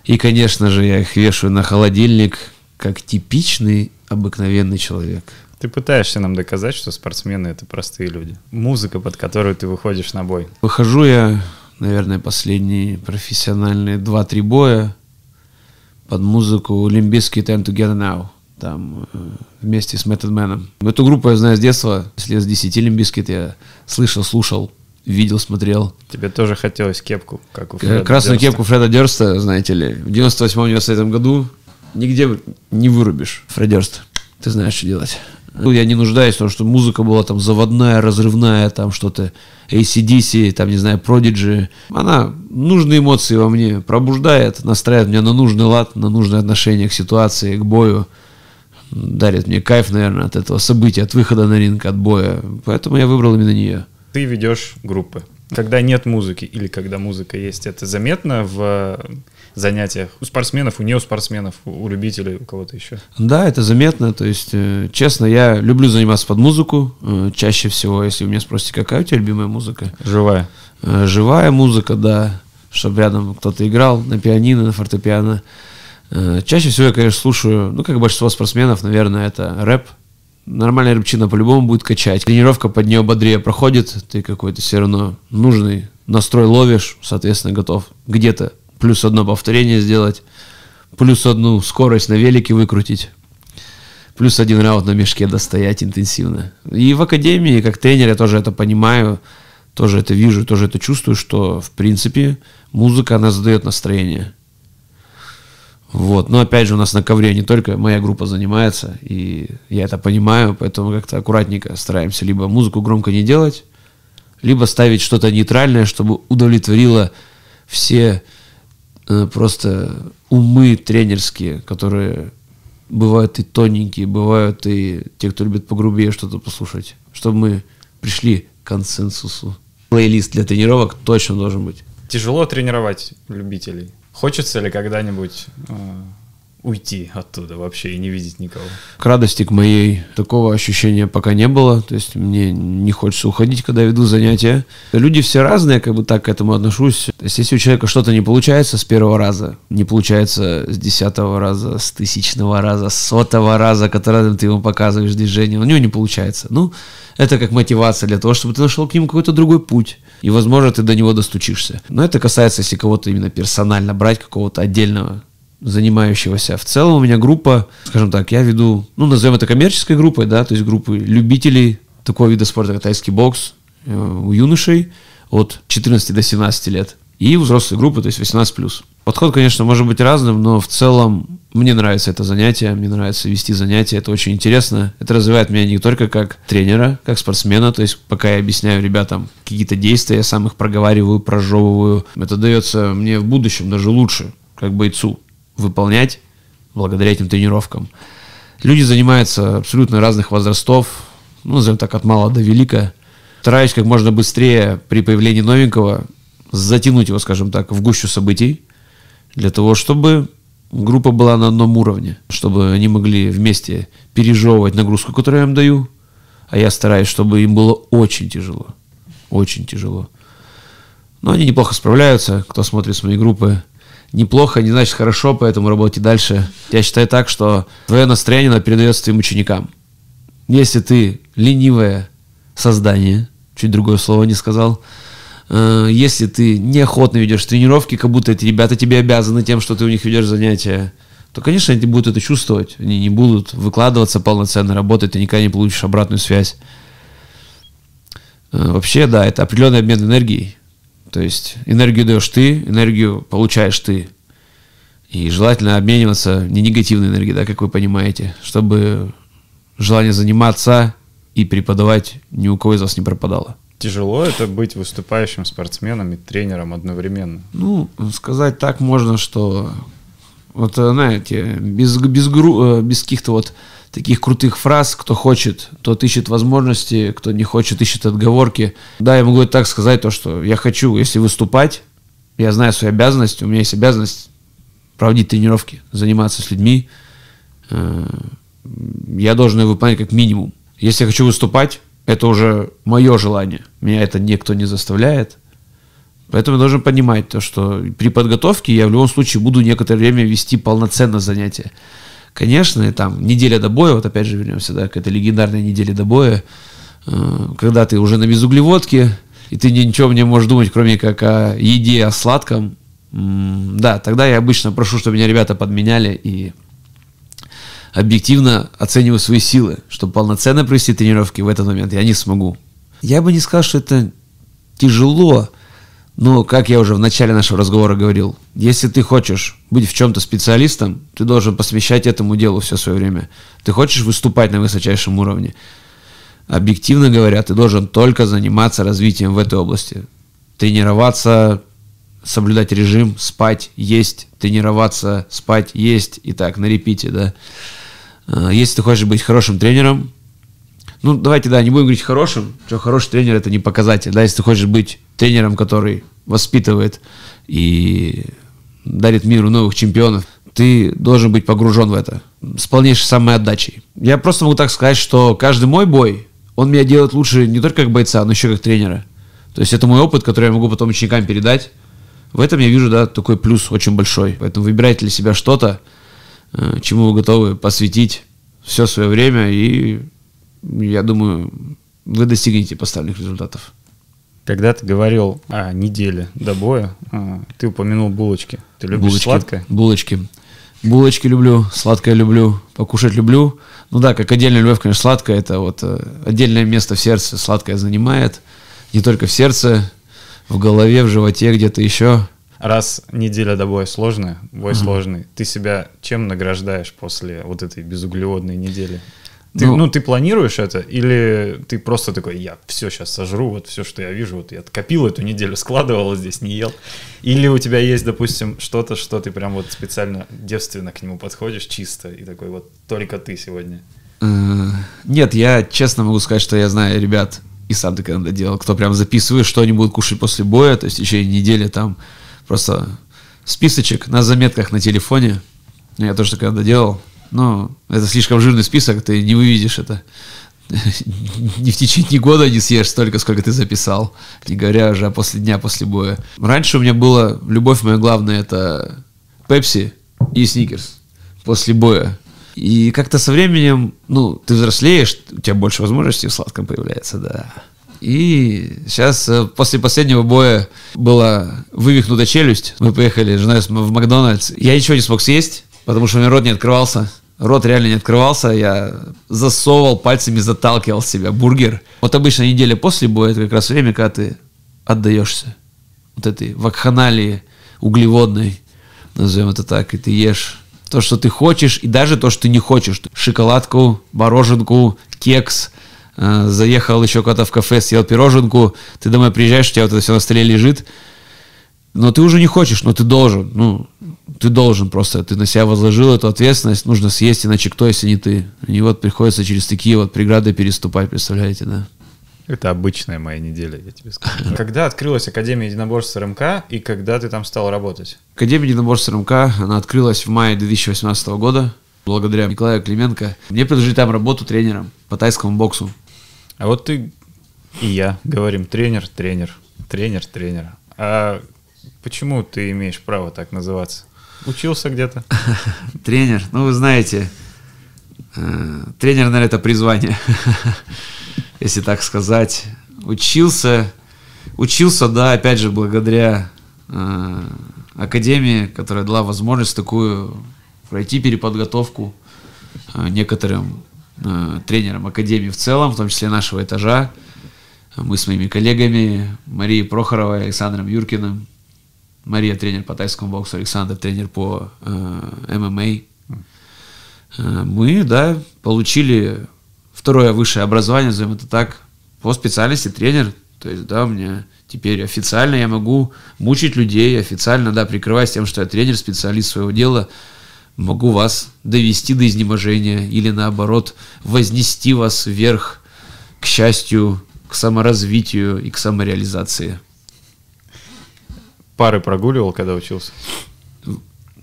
И, конечно же, я их вешаю на холодильник, как типичный обыкновенный человек. Ты пытаешься нам доказать, что спортсмены — это простые люди. Музыка, под которую ты выходишь на бой. Выхожу я, наверное, последние профессиональные 2-3 боя под музыку Limbiskit Time Together Now. Там э, вместе с Method Man. Эту группу я знаю с детства. С лет с 10 Limbiskit я слышал, слушал, видел, смотрел. Тебе тоже хотелось кепку, как у Э, Фреда Красную Дёрста. кепку Фреда Дерста, знаете ли, в 98-99 году нигде не вырубишь Фред Дёрст. Ты знаешь, что делать. Ну, я не нуждаюсь в том, что музыка была там заводная, разрывная, там что-то ACDC, там, не знаю, Prodigy. Она нужные эмоции во мне пробуждает, настраивает меня на нужный лад, на нужное отношение к ситуации, к бою. Дарит мне кайф, наверное, от этого события, от выхода на ринг, от боя. Поэтому я выбрал именно нее. Ты ведешь группы. Когда нет музыки или когда музыка есть, это заметно в э, занятиях у спортсменов, у неоспортсменов, у у любителей, у кого-то еще? Да, это заметно. То есть, э, честно, я люблю заниматься под музыку. Э, чаще всего, если вы меня спросите, какая у тебя любимая музыка? Живая. Живая музыка, да. Чтобы рядом кто-то играл на пианино, на фортепиано. Чаще всего я, конечно, слушаю, ну, как большинство спортсменов, наверное, это рэп. Нормальная рыбчина по-любому будет качать. Тренировка под нее бодрее проходит, ты какой-то все равно нужный настрой ловишь, соответственно, готов где-то плюс одно повторение сделать, плюс одну скорость на велике выкрутить, плюс один раунд на мешке достоять интенсивно. И в академии, как тренер, я тоже это понимаю, тоже это вижу, тоже это чувствую, что, в принципе, музыка, она задает настроение. Вот. Но опять же, у нас на ковре не только моя группа занимается, и я это понимаю, поэтому как-то аккуратненько стараемся либо музыку громко не делать, либо ставить что-то нейтральное, чтобы удовлетворило все э, просто умы тренерские, которые бывают и тоненькие, бывают и те, кто любит погрубее что-то послушать, чтобы мы пришли к консенсусу. Плейлист для тренировок точно должен быть. Тяжело тренировать любителей. Хочется ли когда-нибудь э, уйти оттуда вообще и не видеть никого? К радости к моей такого ощущения пока не было. То есть мне не хочется уходить, когда веду занятия. Люди все разные, как бы так к этому отношусь. То есть если у человека что-то не получается с первого раза, не получается с десятого раза, с тысячного раза, с сотого раза, который ты ему показываешь движение, у него не получается. Ну, это как мотивация для того, чтобы ты нашел к нему какой-то другой путь. И, возможно, ты до него достучишься. Но это касается, если кого-то именно персонально брать, какого-то отдельного занимающегося. В целом у меня группа, скажем так, я веду, ну, назовем это коммерческой группой, да, то есть группы любителей такого вида спорта, как тайский бокс, э, у юношей от 14 до 17 лет. И взрослые группы, то есть 18+. Подход, конечно, может быть разным, но в целом мне нравится это занятие, мне нравится вести занятия, это очень интересно. Это развивает меня не только как тренера, как спортсмена, то есть пока я объясняю ребятам какие-то действия, я сам их проговариваю, прожевываю. Это дается мне в будущем даже лучше, как бойцу выполнять благодаря этим тренировкам. Люди занимаются абсолютно разных возрастов, ну, назовем так, от мала до велика. Стараюсь как можно быстрее при появлении новенького затянуть его, скажем так, в гущу событий, для того, чтобы группа была на одном уровне, чтобы они могли вместе пережевывать нагрузку, которую я им даю, а я стараюсь, чтобы им было очень тяжело. Очень тяжело. Но они неплохо справляются, кто смотрит с моей группы неплохо, не значит хорошо, поэтому работайте дальше. Я считаю так, что твое настроение надо передается твоим ученикам. Если ты ленивое создание, чуть другое слово не сказал, э, если ты неохотно ведешь тренировки, как будто эти ребята тебе обязаны тем, что ты у них ведешь занятия, то, конечно, они будут это чувствовать. Они не будут выкладываться полноценно, работать, ты никогда не получишь обратную связь. Э, вообще, да, это определенный обмен энергией. То есть энергию даешь ты, энергию получаешь ты. И желательно обмениваться не негативной энергией, да, как вы понимаете, чтобы желание заниматься и преподавать ни у кого из вас не пропадало. Тяжело это быть выступающим спортсменом и тренером одновременно? Ну, сказать так можно, что вот, знаете, без, без, гру, э, без каких-то вот таких крутых фраз. Кто хочет, тот ищет возможности, кто не хочет, ищет отговорки. Да, я могу так сказать, то, что я хочу, если выступать, я знаю свои обязанности, у меня есть обязанность проводить тренировки, заниматься с людьми. Э, я должен ее выполнять как минимум. Если я хочу выступать, это уже мое желание. Меня это никто не заставляет. Поэтому я должен понимать то, что при подготовке я в любом случае буду некоторое время вести полноценно занятия. Конечно, и там неделя до боя, вот опять же вернемся, да, к этой легендарной неделе до боя, э, когда ты уже на безуглеводке, и ты ничего не можешь думать, кроме как о еде, о сладком, да, тогда я обычно прошу, чтобы меня ребята подменяли и объективно оцениваю свои силы, чтобы полноценно провести тренировки в этот момент я не смогу. Я бы не сказал, что это тяжело, но, как я уже в начале нашего разговора говорил, если ты хочешь быть в чем-то специалистом, ты должен посвящать этому делу все свое время. Ты хочешь выступать на высочайшем уровне. Объективно говоря, ты должен только заниматься развитием в этой области. Тренироваться, соблюдать режим, спать, есть, тренироваться, спать, есть и так на репите, да. А, если ты хочешь быть хорошим тренером, ну, давайте, да, не будем говорить хорошим, что хороший тренер это не показатель, да, если ты хочешь быть тренером, который воспитывает и дарит миру новых чемпионов, ты должен быть погружен в это с полнейшей самой отдачей. Я просто могу так сказать, что каждый мой бой, он меня делает лучше не только как бойца, но еще как тренера. То есть это мой опыт, который я могу потом ученикам передать. В этом я вижу, да, такой плюс очень большой. Поэтому выбирайте для себя что-то, э, чему вы готовы посвятить все свое время и я думаю, вы достигнете поставленных результатов. Когда ты говорил о неделе до боя, а, ты упомянул булочки. Ты любишь булочки, сладкое? Булочки. Булочки люблю, сладкое люблю, покушать люблю. Ну да, как отдельная любовь, конечно, сладкое, это вот э, отдельное место в сердце сладкое занимает. Не только в сердце, в голове, в животе, где-то еще. Раз неделя до боя сложная, бой uh-huh. сложный, ты себя чем награждаешь после вот этой безуглеводной недели? Ты, ну, ну, ты планируешь это, или ты просто такой, я все сейчас сожру, вот все, что я вижу, вот я копил эту неделю, складывал здесь, не ел. Или у тебя есть, допустим, что-то, что ты прям вот специально девственно к нему подходишь, чисто, и такой вот только ты сегодня. Э, нет, я честно могу сказать, что я знаю ребят, и сам ты когда делал, кто прям записывает, что они будут кушать после боя, то есть в течение недели там просто списочек на заметках на телефоне, Я тоже так когда делал. Но это слишком жирный список, ты не увидишь это. Не в течение года не съешь столько, сколько ты записал. Не говоря уже после дня после боя. Раньше у меня была любовь моя главная это Пепси и Сникерс после боя. И как-то со временем, ну, ты взрослеешь, у тебя больше возможностей в сладком появляется, да. И сейчас, э, после последнего боя, была вывихнута челюсть. Мы поехали с женой в Макдональдс. Я ничего не смог съесть, потому что у меня рот не открывался. Рот реально не открывался, я засовывал пальцами, заталкивал себя бургер. Вот обычно неделя после это как раз время, когда ты отдаешься вот этой вакханалии углеводной, назовем это так, и ты ешь то, что ты хочешь, и даже то, что ты не хочешь. Шоколадку, мороженку, кекс, э, заехал еще куда-то в кафе, съел пироженку, ты домой приезжаешь, у тебя вот это все на столе лежит, но ты уже не хочешь, но ты должен, ну, ты должен просто, ты на себя возложил эту ответственность, нужно съесть, иначе кто, если не ты? И вот приходится через такие вот преграды переступать, представляете, да? Это обычная моя неделя, я тебе скажу. Когда открылась Академия единоборств РМК и когда ты там стал работать? Академия единоборств РМК, она открылась в мае 2018 года, благодаря Николаю Клименко. Мне предложили там работу тренером по тайскому боксу. А вот ты и я говорим тренер, тренер, тренер, тренер. А почему ты имеешь право так называться? Учился где-то? Тренер, ну вы знаете, э, тренер, наверное, это призвание. если так сказать. Учился, учился, да, опять же, благодаря э, академии, которая дала возможность такую пройти переподготовку э, некоторым тренерам академии в целом, в том числе нашего этажа. Мы с моими коллегами Марией Прохоровой, Александром Юркиным, Мария тренер по тайскому боксу, Александр тренер по э, ММА. Э, мы, да, получили второе высшее образование, назовем это так, по специальности тренер. То есть, да, у меня теперь официально я могу мучить людей, официально, да, прикрываясь тем, что я тренер, специалист своего дела, могу вас довести до изнеможения или наоборот вознести вас вверх к счастью, к саморазвитию и к самореализации. Пары прогуливал, когда учился?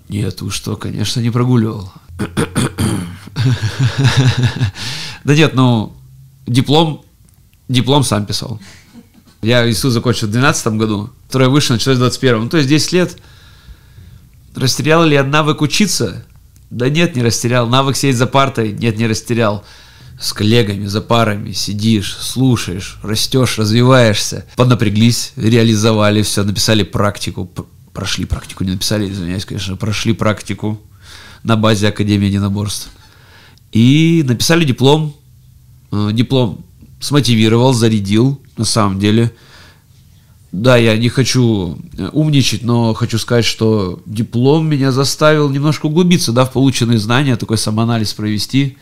Нет, уж что, конечно, не прогуливал. Да нет, ну, диплом, диплом сам писал. Я институт закончил в 2012 году, второй вышел, началось в 21 Ну, то есть 10 лет. Растерял ли я навык учиться? Да нет, не растерял. Навык сидеть за партой? Нет, не растерял. С коллегами, за парами сидишь, слушаешь, растешь, развиваешься. Поднапряглись, реализовали все, написали практику. Прошли практику, не написали, извиняюсь, конечно, прошли практику на базе Академии единоборств. И написали диплом. Э, диплом смотивировал, зарядил, на самом деле. Да, я не хочу э, умничать, но хочу сказать, что диплом меня заставил немножко углубиться, да, в полученные знания, такой самоанализ провести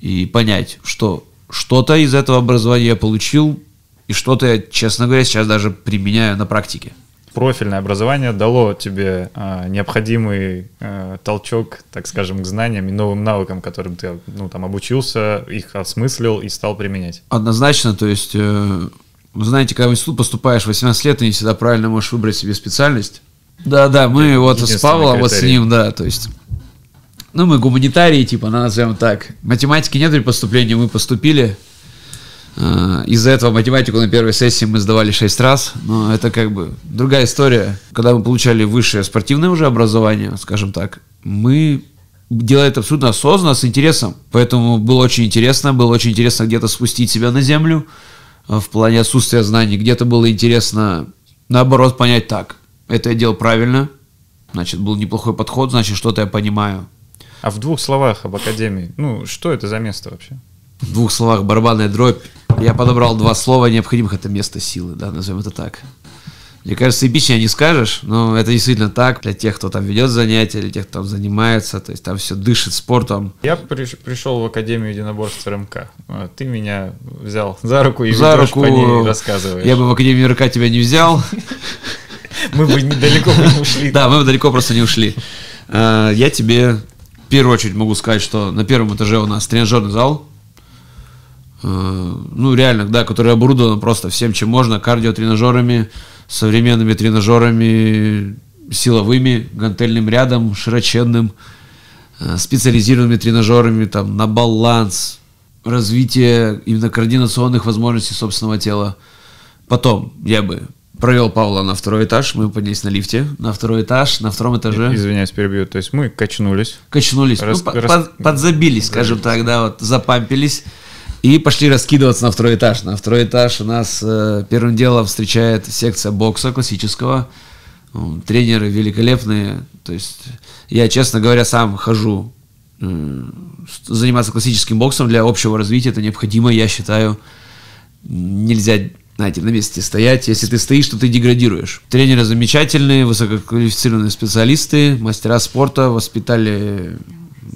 и понять, что что-то из этого образования я получил, и что-то я, честно говоря, сейчас даже применяю на практике профильное образование дало тебе а, необходимый а, толчок, так скажем, к знаниям и новым навыкам, которым ты ну, там, обучился, их осмыслил и стал применять? Однозначно, то есть, э, знаете, когда в институт поступаешь 18 лет, ты не всегда правильно можешь выбрать себе специальность. Да-да, мы Это вот с Павлом, вот с ним, да, то есть... Ну, мы гуманитарии, типа, назовем так. Математики нет при поступлении, мы поступили, Э, из-за этого математику на первой сессии мы сдавали 6 раз, но это как бы другая история. Когда мы получали высшее спортивное уже образование, скажем так, мы делали это абсолютно осознанно, с интересом. Поэтому было очень интересно, было очень интересно где-то спустить себя на землю э, в плане отсутствия знаний. Где-то было интересно, наоборот, понять так, это я делал правильно, значит, был неплохой подход, значит, что-то я понимаю. А в двух словах об Академии, ну, что это за место вообще? В двух словах барабанная дробь я подобрал два слова необходимых. Это место силы, да, назовем это так. Мне кажется, эпичнее не скажешь, но это действительно так для тех, кто там ведет занятия, для тех, кто там занимается, то есть там все дышит спортом. Я приш, пришел в Академию единоборств РМК. А, ты меня взял за руку и за руку, по ней рассказываешь. Я бы в Академию РК тебя не взял. Мы бы далеко не ушли. Да, мы бы далеко просто не ушли. А, я тебе в первую очередь могу сказать, что на первом этаже у нас тренажерный зал, Э, ну, реально, да, который оборудован просто всем, чем можно, кардиотренажерами, современными тренажерами, силовыми, гантельным рядом, широченным. э, специализированными тренажерами там, на баланс, развитие именно координационных возможностей собственного тела. Потом я бы провел Павла на второй этаж, мы поднялись на лифте на второй этаж, на втором этаже. Извиняюсь, перебью. То есть мы качнулись. Качнулись, Рас- ну, рас- под- подзабились, скажем так, да, вот запампились. И пошли раскидываться на второй этаж. На второй этаж у нас э, первым делом встречает секция бокса классического. Тренеры великолепные. То есть я, честно говоря, сам хожу с- заниматься классическим боксом для общего развития. Это необходимо, я считаю. Нельзя, знаете, на месте стоять. Если ты стоишь, то ты деградируешь. Тренеры замечательные, высококвалифицированные специалисты, мастера спорта, воспитали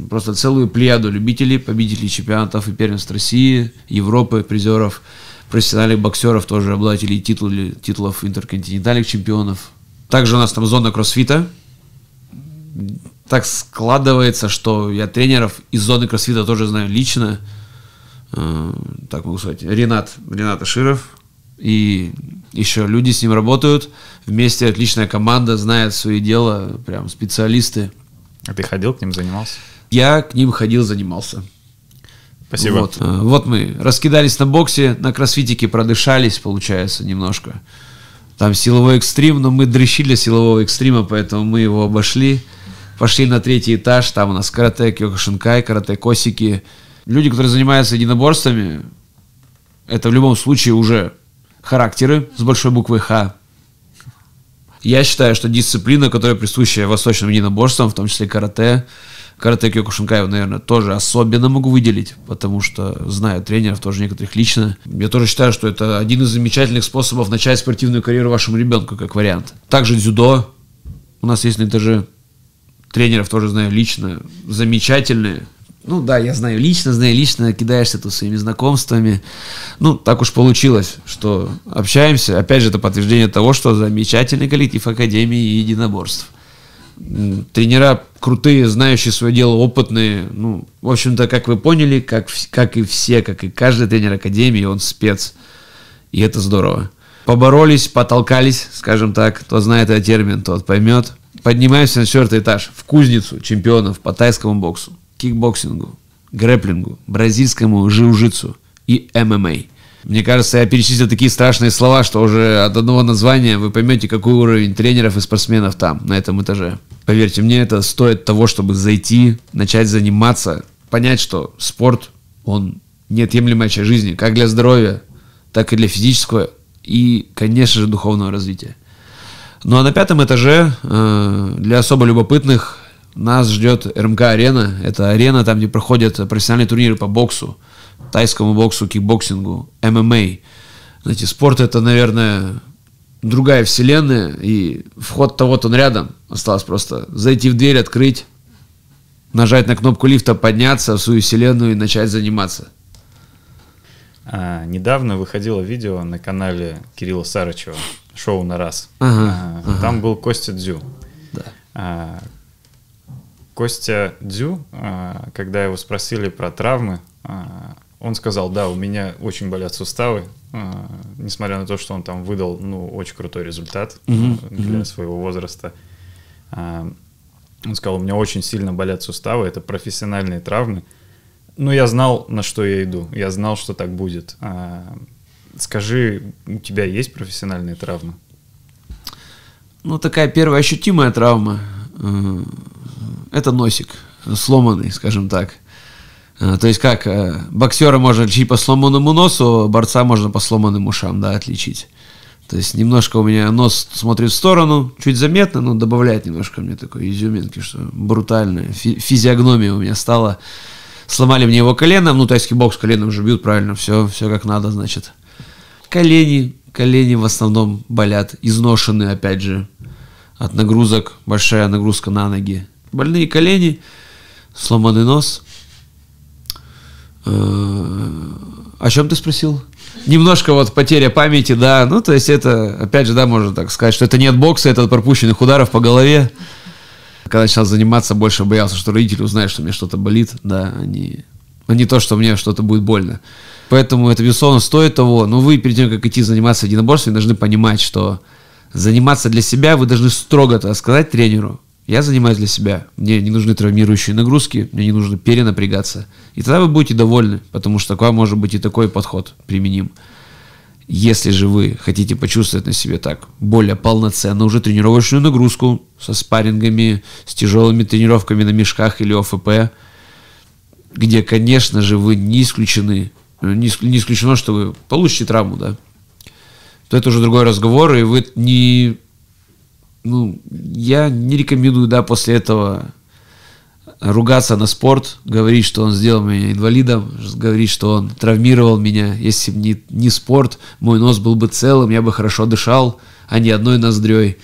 просто целую плеяду любителей, победителей чемпионатов и первенств России, Европы, призеров, профессиональных боксеров, тоже обладателей титулы- титулов интерконтинентальных чемпионов. Также у нас там зона кроссфита. Так складывается, что я тренеров из зоны кроссфита тоже знаю лично. Э, Так могу сказать. Ренат, Ренат Аширов. И еще люди с ним работают. Вместе отличная команда, знает свое дело, прям специалисты. А ты ходил к ним, занимался? Я к ним ходил, занимался. Спасибо. Вот, э, вот мы раскидались на боксе, на кроссфитике продышались, получается, немножко. Там силовой экстрим, но мы дрыщи для силового экстрима, поэтому мы его обошли. Пошли на третий этаж, там у нас карате, кёкушинкай, карате, косики. Люди, которые занимаются единоборствами, это в любом случае уже характеры с большой буквы Х. Я считаю, что дисциплина, которая присуща восточным единоборствам, в том числе карате, карате Кёкушинкай, наверное, тоже особенно могу выделить, потому что знаю тренеров, тоже некоторых лично. Я тоже считаю, что это один из замечательных способов начать спортивную карьеру вашему ребенку, как вариант. Также дзюдо. У нас есть на этаже тренеров, тоже знаю лично, замечательные. Ну да, я знаю лично, знаю лично, кидаешься тут своими знакомствами. Ну, так уж получилось, что общаемся. Опять же, это подтверждение того, что замечательный коллектив Академии единоборств. Тренера крутые, знающие свое дело, опытные. Ну, в общем-то, как вы поняли, как, как и все, как и каждый тренер Академии, он спец. И это здорово. Поборолись, потолкались, скажем так. Кто знает этот термин, тот поймет. Поднимаемся на четвертый этаж, в кузницу чемпионов по тайскому боксу, кикбоксингу, грэплингу, бразильскому жиу-житсу и ММА. Мне кажется, я перечислил такие страшные слова, что уже от одного названия вы поймете, какой уровень тренеров и спортсменов там, на этом этаже. Поверьте мне, это стоит того, чтобы зайти, начать заниматься, понять, что спорт, он неотъемлемая часть жизни, как для здоровья, так и для физического и, конечно же, духовного развития. Ну а на пятом этаже э, для особо любопытных нас ждет РМК-арена. Это арена, там, где проходят профессиональные турниры по боксу, тайскому боксу, кикбоксингу, ММА. Знаете, спорт это, наверное, другая вселенная, и вход-то вот он рядом. Осталось просто зайти в дверь, открыть, нажать на кнопку лифта, подняться в свою вселенную и начать заниматься. А, недавно выходило видео на канале Кирилла Сарычева, шоу на раз. Ага, А, Там был Костя Дзю. Да. А, Костя Дзю, а, когда его спросили про травмы, а, он сказал, да, у меня очень болят суставы, а, несмотря на то, что он там выдал, ну, очень крутой результат а, для своего возраста. Он сказал, у меня очень сильно болят суставы, это профессиональные травмы. Но я знал, на что я иду, я знал, что так будет. Скажи, у тебя есть профессиональные травмы? Ну, такая первая ощутимая травма э, – это носик, сломанный, скажем так. Э, То есть как, э, боксера можно лечить по сломанному носу, борца можно по сломанным ушам, да, отличить. То есть немножко у меня нос смотрит в сторону, чуть заметно, но добавляет немножко мне такой изюминки, что брутальная фи- физиогномия у меня стала. Сломали мне его коленом, ну, тайский бокс коленом же бьют, правильно, все, все как надо, значит. Колени, колени в основном болят, изношены, опять же, от нагрузок, большая нагрузка на ноги. Больные колени, сломанный нос. Э, О чем ты спросил? Немножко вот потеря памяти, да. Ну, то есть это, опять же, да, можно так сказать, что это не от бокса, это от пропущенных ударов по голове. Когда начал заниматься, больше боялся, что родители узнают, что меня что-то болит, да, не, а не то, что мне что-то будет больно. Поэтому это, безусловно, стоит того. Но вы, перед тем, как идти заниматься единоборством, должны понимать, что заниматься для себя вы должны строго это сказать тренеру. Я занимаюсь для себя. Мне не нужны травмирующие нагрузки, мне не нужно перенапрягаться. И тогда вы будете довольны, потому что вам может быть и такой подход применим. Если же вы хотите почувствовать на себе так более полноценно уже тренировочную нагрузку со спаррингами, с тяжелыми тренировками на мешках или ОФП, где, конечно же, вы не исключены, не исключено, что вы получите травму, да, то это уже другой разговор, и вы не... Ну, я не рекомендую, да, после этого ругаться на спорт, говорить, что он сделал меня инвалидом, говорить, что он травмировал меня. Если бы не, не спорт, мой нос был бы целым, я бы хорошо дышал, а не одной ноздрёй.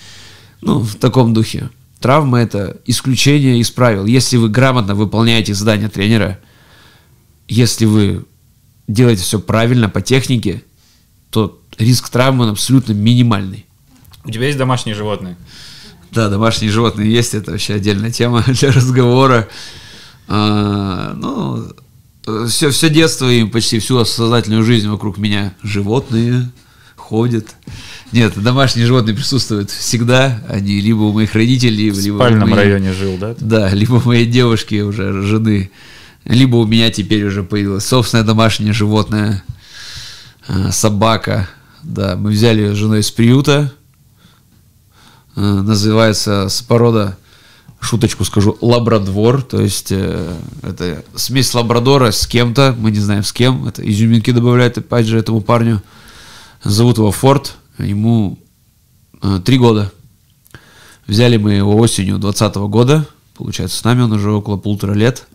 Ну, в таком духе. Травма – это исключение из правил. Если вы грамотно выполняете задания тренера, если вы делаете все правильно по технике, то риск травмы абсолютно минимальный. У тебя есть домашние животные? Да, домашние животные есть, это вообще отдельная тема для разговора. А, ну, все, все детство и почти всю сознательную жизнь вокруг меня животные ходят. Нет, домашние животные присутствуют всегда. Они либо у моих родителей, в либо спальном моей, районе жил, да? Да, либо у моей девушки уже жены, либо у меня теперь уже появилось собственное домашнее животное, а, собака. Да, мы взяли ее женой из приюта, называется с порода, шуточку скажу, лабрадвор, то есть э, это смесь лабрадора с кем-то, мы не знаем с кем, это изюминки добавляет опять же этому парню. Зовут его Форд, ему э, три года. Взяли мы его осенью 2020 года, получается, с нами он уже около полутора лет.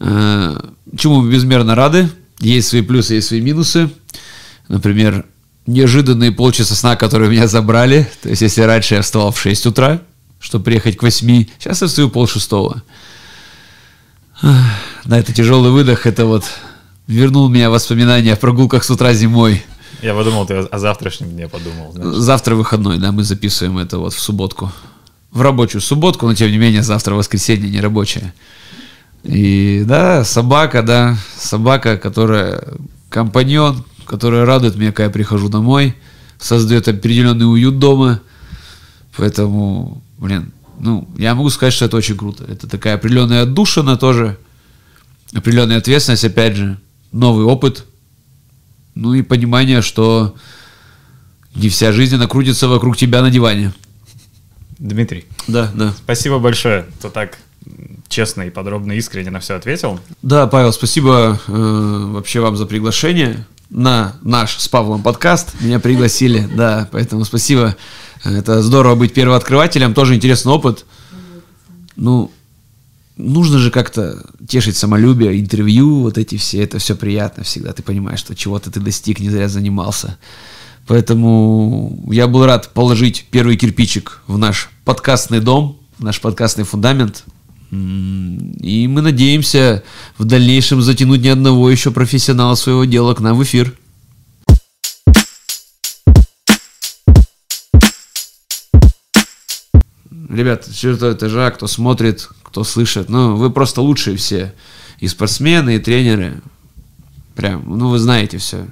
Э, чему мы безмерно рады, есть свои плюсы, есть свои минусы. Например, неожиданные полчаса сна, которые меня забрали. То есть, если раньше я вставал в 6 утра, чтобы приехать к 8, сейчас я встаю пол шестого. На это тяжелый выдох, это вот вернул меня воспоминания о прогулках с утра зимой. Я подумал, ты о завтрашнем дне подумал. Значит. Завтра выходной, да, мы записываем это вот в субботку. В рабочую субботку, но тем не менее завтра воскресенье не рабочее. И да, собака, да, собака, которая компаньон, которая радует меня, когда я прихожу домой, создает определенный уют дома. Поэтому, блин, ну, я могу сказать, что это очень круто. Это такая определенная отдушина тоже, определенная ответственность, опять же, новый опыт, ну и понимание, что не вся жизнь накрутится вокруг тебя на диване. Дмитрий. Да, да. Спасибо большое, что так честно и подробно, искренне на все ответил. Да, Павел, спасибо э, вообще вам за приглашение на наш с Павлом подкаст. Меня пригласили, да, поэтому спасибо. Это здорово быть первооткрывателем, тоже интересный опыт. Ну, нужно же как-то тешить самолюбие, интервью, вот эти все, это все приятно всегда. Ты понимаешь, что чего-то ты достиг, не зря занимался. Поэтому я был рад положить первый кирпичик в наш подкастный дом, в наш подкастный фундамент. И мы надеемся в дальнейшем затянуть ни одного еще профессионала своего дела к нам в эфир. Ребят, четвертого этажа, кто смотрит, кто слышит, ну, вы просто лучшие все. И спортсмены, и тренеры. Прям, ну, вы знаете все.